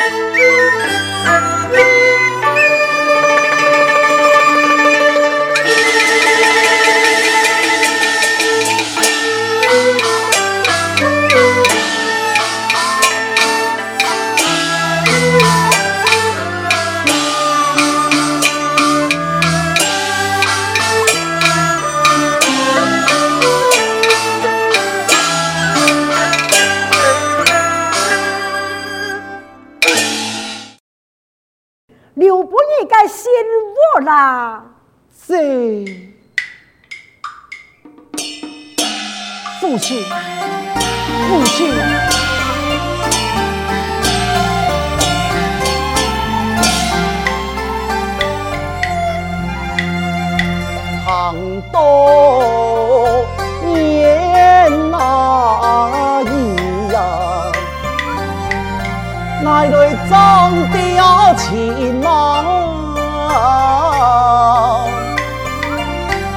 啦，长多年那一呀，爱来长吊情郎。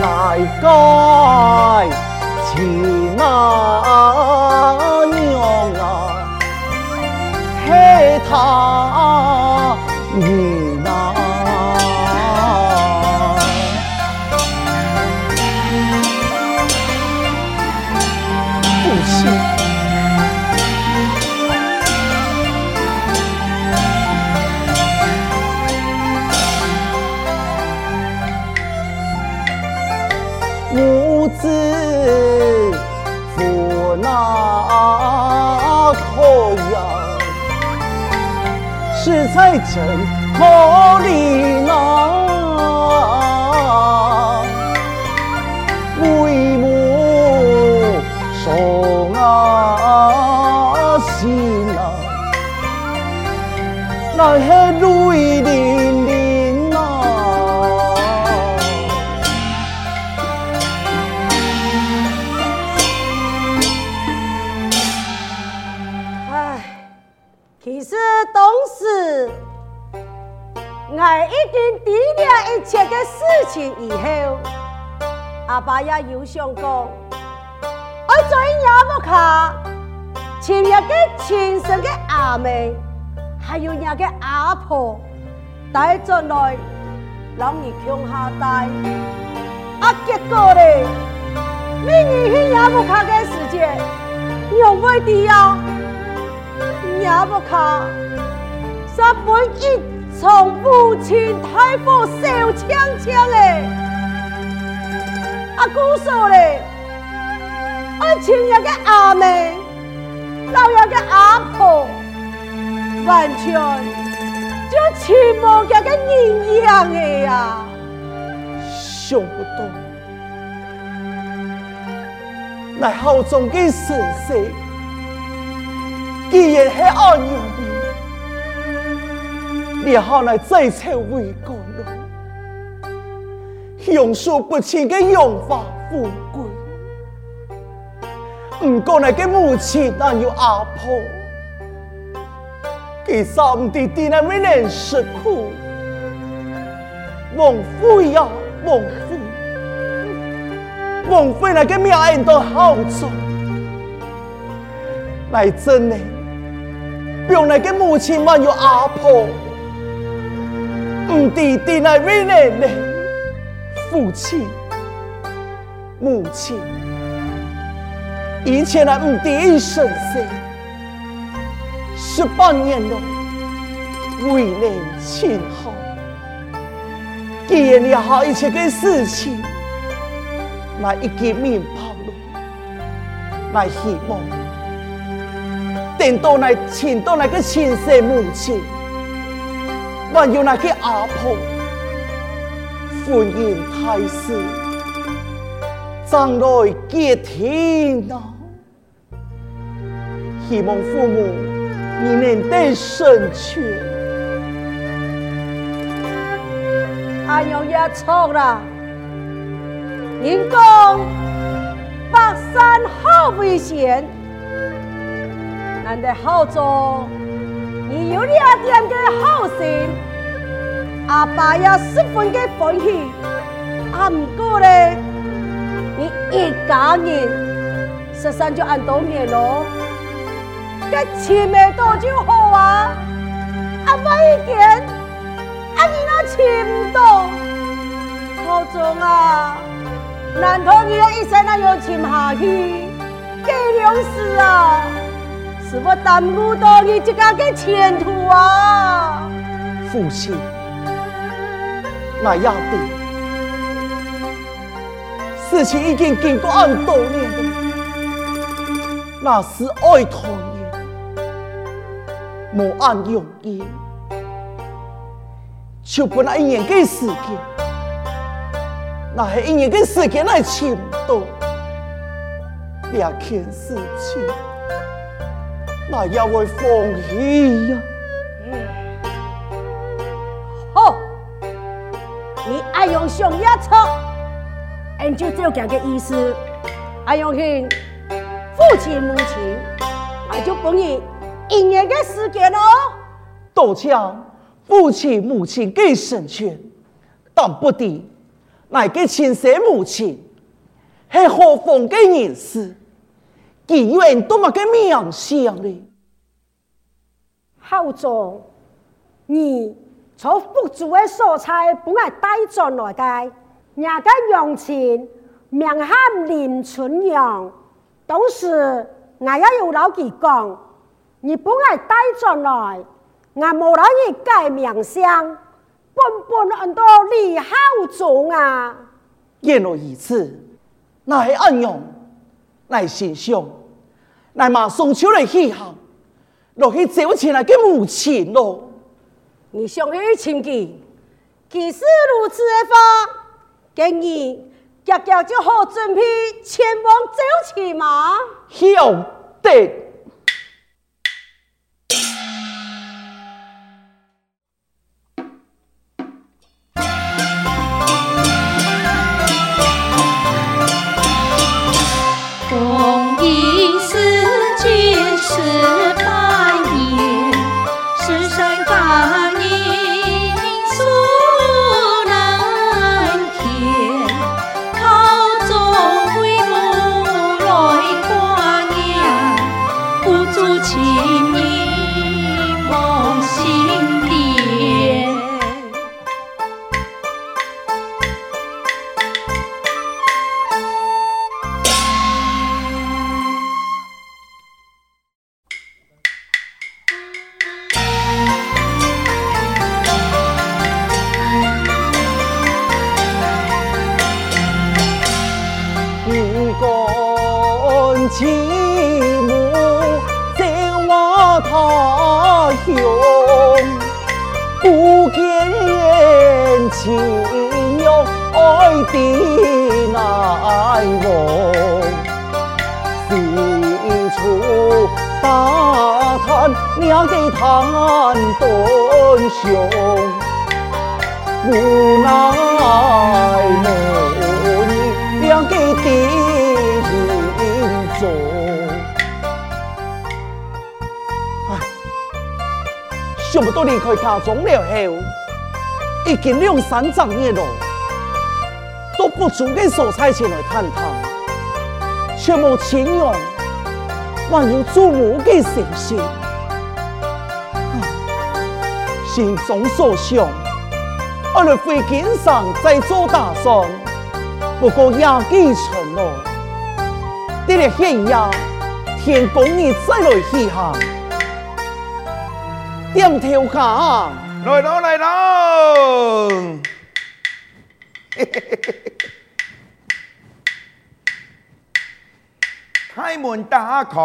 来该情啊？娘啊，嘿他那可呀，是在真可怜啊！事情以后，阿爸也有想讲，我做阿母卡，前日个亲生的阿妹，还有那个阿婆带着来，让你穷下带。啊，结果嘞，明年去阿母卡的时间，用不的呀，阿母卡，三分一。从母亲太婆手枪枪嘞，阿姑说嘞，我亲一个阿妹，老一个阿婆，完全就亲母家个人一样的呀，想不到，来好中的神仙，竟然是阿娘。你好来这才为国了，永数不清的荣华富贵，不过那个母亲还有阿婆，给三弟弟那为人吃苦，枉费呀枉费，枉费那个命都好重，来真呢，不用那个母亲还有阿婆。唔弟弟来为奶奶，父亲、母亲，以前来唔第一生死，十八年了，为人亲好，既然你好一切个事情，来一见面跑路，来希望，等到来请到那个亲生母亲。还有那个阿婆，婚姻大事，将来结天呐！希望父母你能得成全。阿娘也错了，人讲百山好为先，难得好做。你有你阿爹的好心，阿爸也十分的欢喜。阿，唔过咧，你一家人，十三就按多年咯，这钱没多就好啊。阿爸一点，阿你都钱唔多，好重啊！难道你的一生那有钱下去，给粮食啊？是我耽误到你这个的前途啊！父亲，我要的事情已经经过很多年了，那是爱团圆，莫按容易，就不那一年的时间，那是一年的时间来倾倒。两件事情，那也会放弃呀？好，你爱用上一册，按照这样的意思，爱用去父亲母亲，那就给你一年的时间喽。都将父亲母亲给成全，但不敌那个亲生母亲，是何方的人士？医院多么个渺小呢！好总，你从福州的蔬菜本来带转来的，人家用钱名喊林春阳，当时我也有老几讲，你本来带转来，我冇让你改名声，本本很多李好忠啊！原来如此，那是安样？来欣赏，来嘛双手来起航，落去走起来给母亲咯。你想去亲戚，既是如此的话，建议家家就好准备前往走起嘛？晓得。想不到离开家中了后，已经两三十年了，都不足给蔬菜前来探探，却无亲人，还有祖母的信息，心中所想，我来回京上再做打算，不过也几成了，得了闲呀，天公你再来起航。点头卡，来咯来咯，开门打开，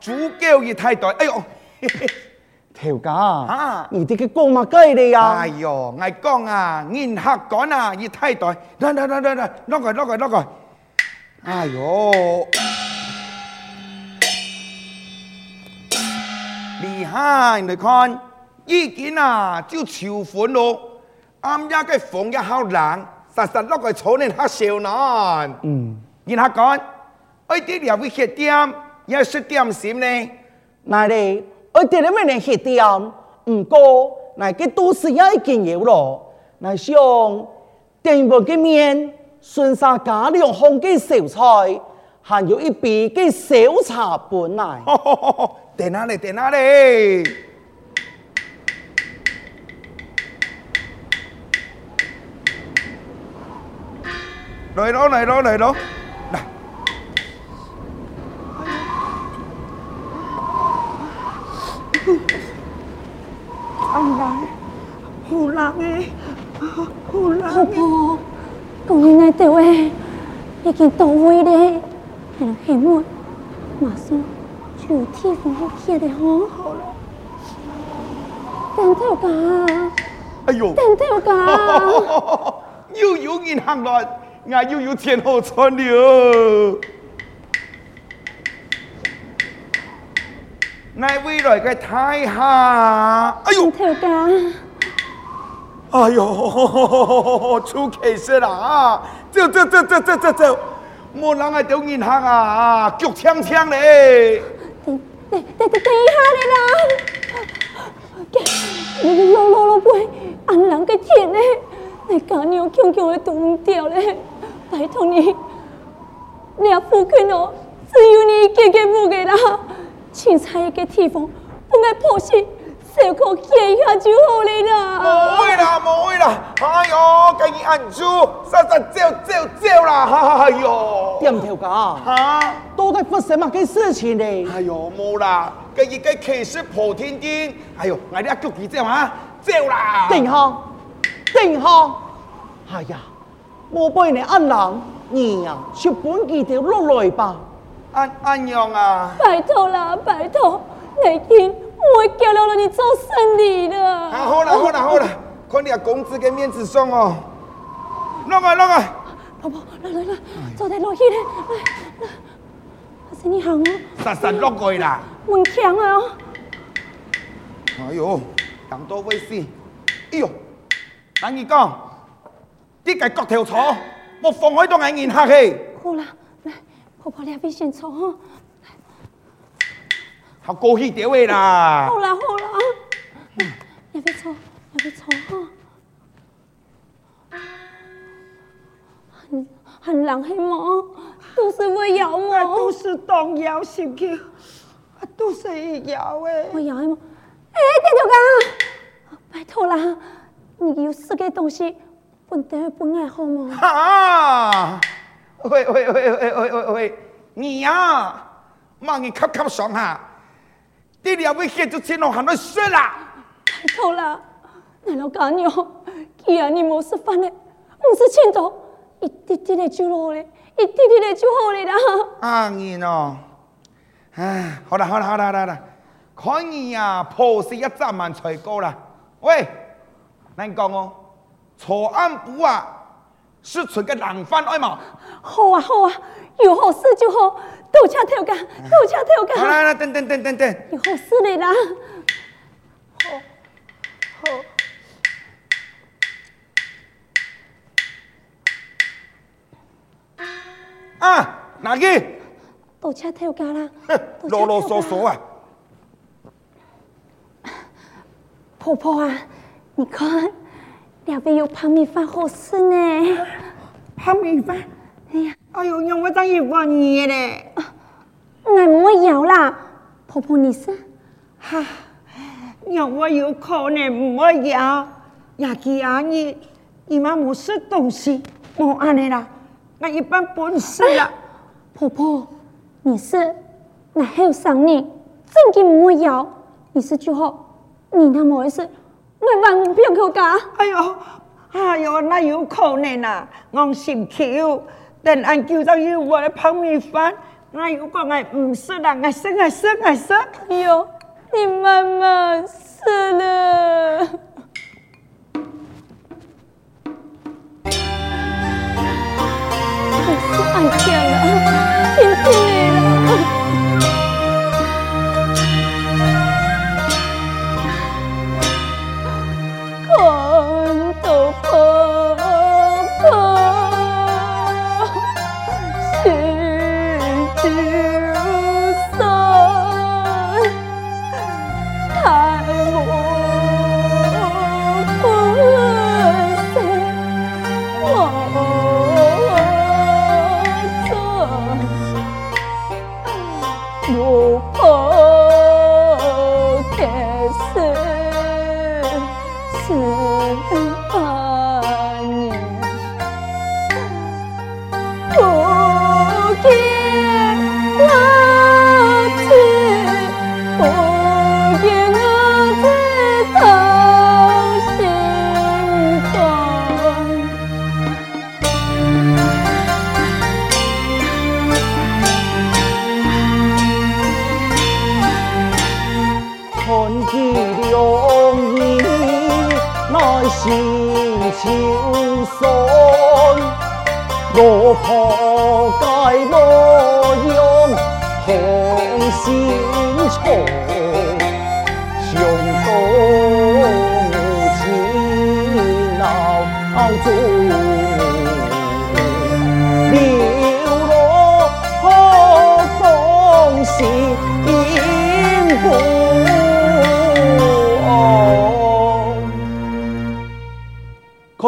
主教一太太，哎呦，头家啊，你这个讲嘛该的呀？哎呦，我讲啊，银客官啊，一太太，来来来来来，攞过攞过攞过，哎呦，厉害，你看。已经啊，就求婚咯。啱一个风也好冷，实实落个草人黑少男。嗯，然后讲，我哋两位吃点，要食点心呢？那里，我哋两位嚟吃点，唔过，那个都是要一件有咯。那像点一碗嘅面，顺沙加两红嘅小菜，还有一杯嘅小茶本来。在哪里？在哪里？来咯来咯来咯，来。安来，好人诶，好人。婆婆，公园内这位已经到位咧，系啦，系我马上就有地方去歇得好好了。等头家，哎呦，等头家，又有银行来，俺又有钱好赚了。那未来个太下，哎呦，等头家，哎呦，出奇事啦！走走走走走走走，冇人来到银行啊，脚枪枪嘞！等等等等一下你啦，你个老老老辈，安人个天嘞，你家娘强强的都唔掉嘞，拜托你，你阿父亲哦，只有你一个个母个啦。青菜一个地方，不爱破事，小可歇一下就好了啦。冇会啦，冇会啦，哎呦，赶紧按住，快快走走走啦，哎呦，点头噶，哈，到底发生乜嘅事情呢？哎呦，冇啦，赶紧该开始破天惊，哎呦，我哋阿脚几只啊，走啦，定下，定下，哎呀，冇俾你按人，你呀，去本几条落来吧。安安样啊！拜托啦，拜托，你听，我会叫了你做生意的。啊，好了，好了，好了，看你啊工资跟面子上哦。弄啊弄啊。婆婆，来来来，坐在落去咧，来来。阿婶你好哦。实实落过啦。门强啊！哎呦，人多危险。哎呦，等于讲，你个脚条错，莫放开到眼眼客气。好啦。婆婆，你还别先坐哈，好高兴点位啦。好啦好啦，也别坐，你别坐哈。很很冷系么？都是为要么？都是当要先去，都是要诶。我要系么？哎，点头家，拜托啦，你有四个东西，不得不爱好么？哈。喂喂喂喂喂喂喂，你呀，忙你磕磕上哈，这两位孩子钱都喊到死啦！拜托啦，那老干娘，既然你冇食饭嘞，唔是钱多，一滴滴的就好嘞，一滴滴的就好嘞啦。啊你喏，唉，好啦好啦好啦好啦，看你呀，破事一 trăm 万才够啦。喂，难讲哦，错案不啊？是存个冷饭爱嘛？好啊好啊，有好事就好，多谢头家，多谢头家。来来等等等等等，你好事嚟啦。好，好。啊，哪个？多谢头家啦。啰啰嗦嗦啊！婆婆啊，你看。两边有泡米饭好吃呢，泡米饭，哎呀，哎呦，让我当一碗嘢咧，俺唔会要啦，婆婆你说，哈，让我有可能唔会要，也记阿姨，你妈冇食东西，冇安尼啦，那一般本事啦，婆婆，你是，那还有上你，真嘅唔会要，你是就好，你那么回事。我万不要给我干。哎呦，哎呦，那有可能啊！我心跳，等俺叫到要我的泡米饭，那有个我唔食啦，我食我食我食。哎呦，你慢慢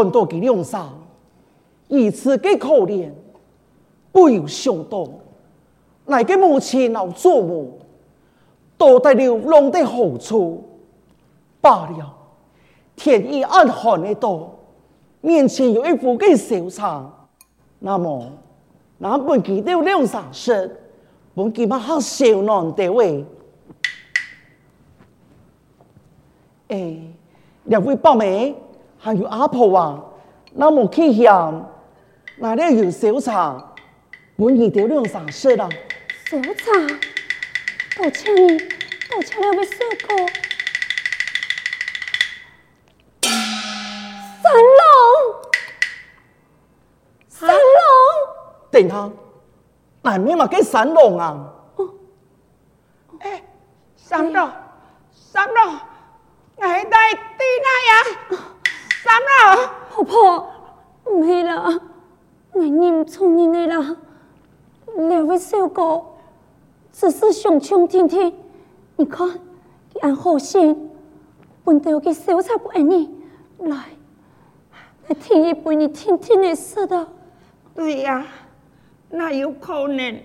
看到佢两声，如此嘅可怜，不由想到，那个母亲老祖母，到底流浪在何处？罢了，天意暗寒的多，面前有一副嘅小床，那么，那本佢哋两声说，本佢嘛好小难得位，哎，两位伯妹。还有阿婆啊，那么去乡，那里有小茶，我二条两三十啦。小茶，多谢你，多谢两位师哥。三郎，三郎，等下，哪面嘛叫三郎啊？哎，三郎，三郎，我系在地那呀。三郎，婆婆，唔系啦，我认错人嚟啦。两位小哥，只是想听听听，你看，你安好心，问到嘅小差不爱你，来，来听一杯你听听的说的。对呀，那有可能？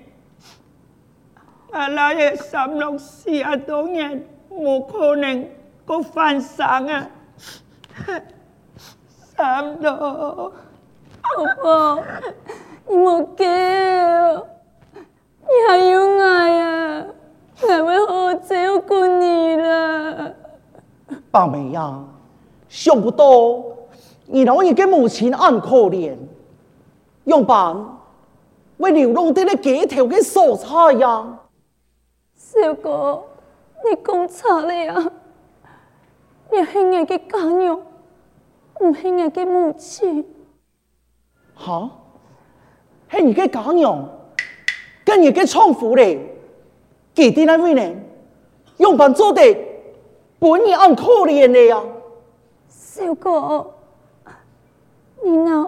阿老爷三六四啊多年，冇可能个犯生啊！三郎，婆婆，你莫叫，你还有爱啊，我会好好照顾你啦。伯妹呀，想不到你老人家母亲安可怜，用办为流浪的那几条的蔬菜呀。小哥，你讲错了呀，你系我的家娘。唔系我嘅母亲，哈？系你嘅家娘，跟你嘅丈夫咧，几点那位呢？用办做的，本人很可怜的呀。小哥，你那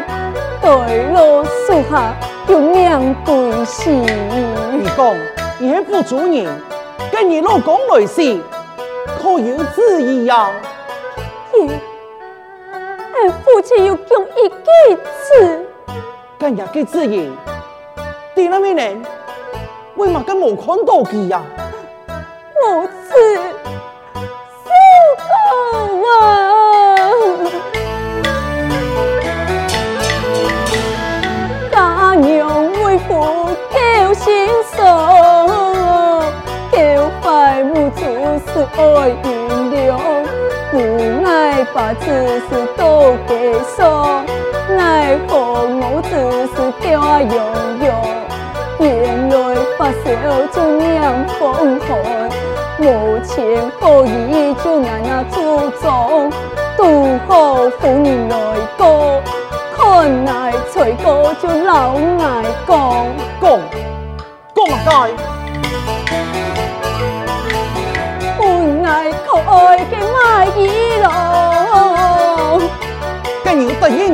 疼爱讲来呀。主人跟你老公来时，可有旨意呀？爷，俺父亲有讲一句词，今日嘅旨意，对那么人，为嘛跟冇看到佢呀？母爱应留，不爱把子是多给送，奈何母子是家悠悠，原来发烧就酿风寒，无钱可以就难那祖宗，拄好妇女来过，看来吹过就老爱讲讲讲啊。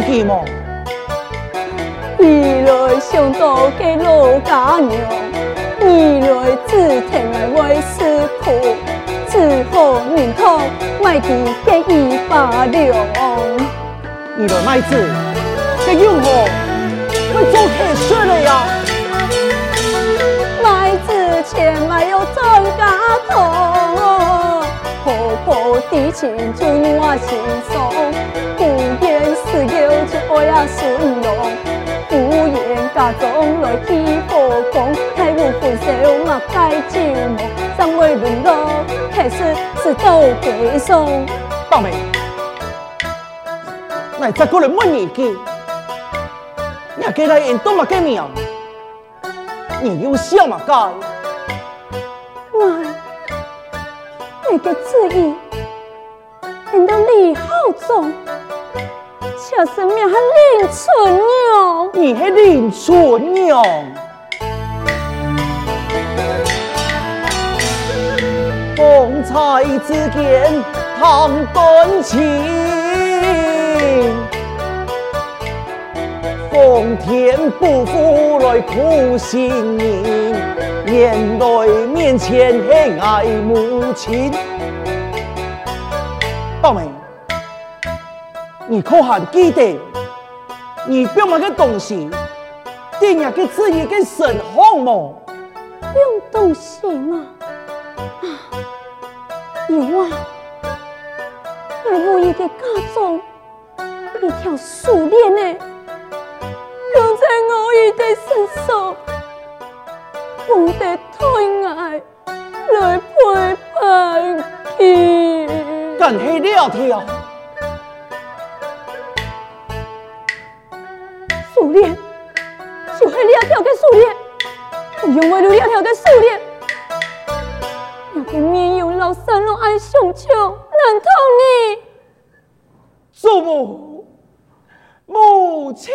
你得演技么？二来想到。嘅老家娘，二来只听爱为师苦，只好认同卖地嘅一百两。二来麦子，嘅用何？我做客说了呀，麦子钱买有张家头。婆婆的青春我心送，不言是有就爱呀顺龙，不言家中来起火光，太无分手嘛该寂寞，三位沦落，还是是都给送。大妹，来再过来问你一句，你给来演多嘛给你啊？你有笑嘛该？来。你的旨意，难道李浩忠，恰是命还林春娘？你还林春娘？风采之间谈断情，奉天不负来苦心人。眼泪面前还爱母亲，大妹，你可还记得你表妹个东西，点样个字一个神好么？表东西吗？啊，有啊，我无意的家中一条树链呢，用在我一个身上。我的太爱来陪伴你，干黑了条就黑了个树链，我用为了了条个树链，要给面有老三路爱上秋，难逃你，祖母母亲。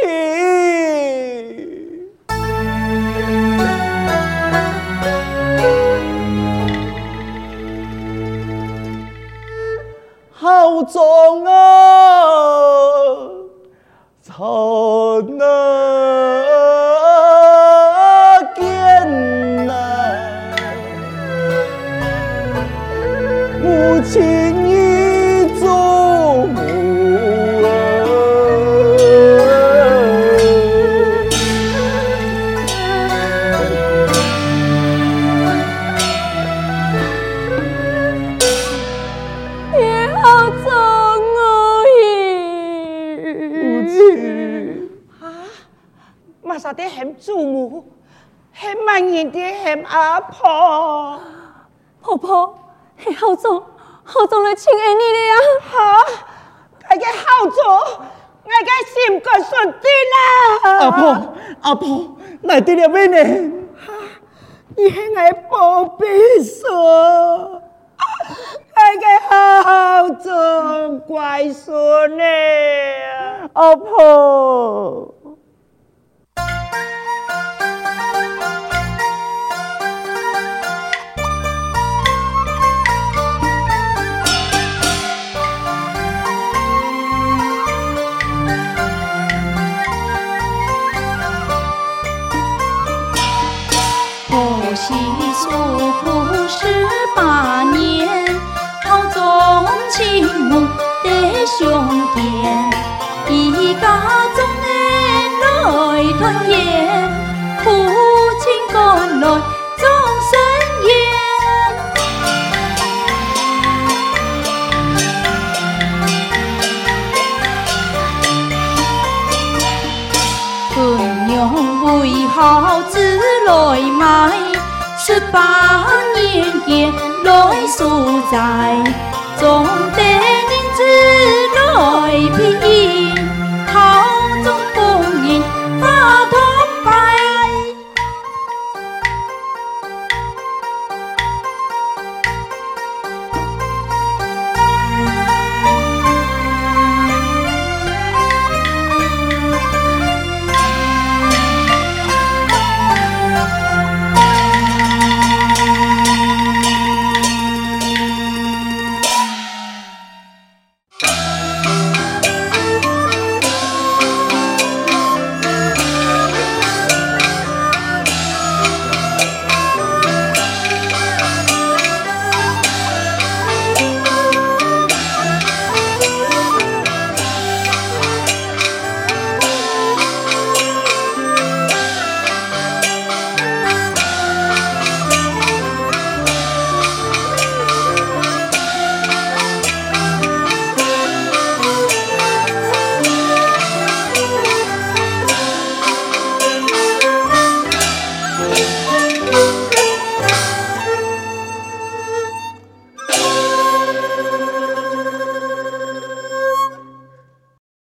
好重啊，从那阿婆，婆婆，系好做，好做来亲爱你了呀！好，大家好做，我个心肝顺的啦。阿婆，阿婆，来得了未呢？你系我宝贝孙，我个好好做乖孙呢，阿婆。十八年，好宗亲母的兄弟，一家中人来团圆，住在，总。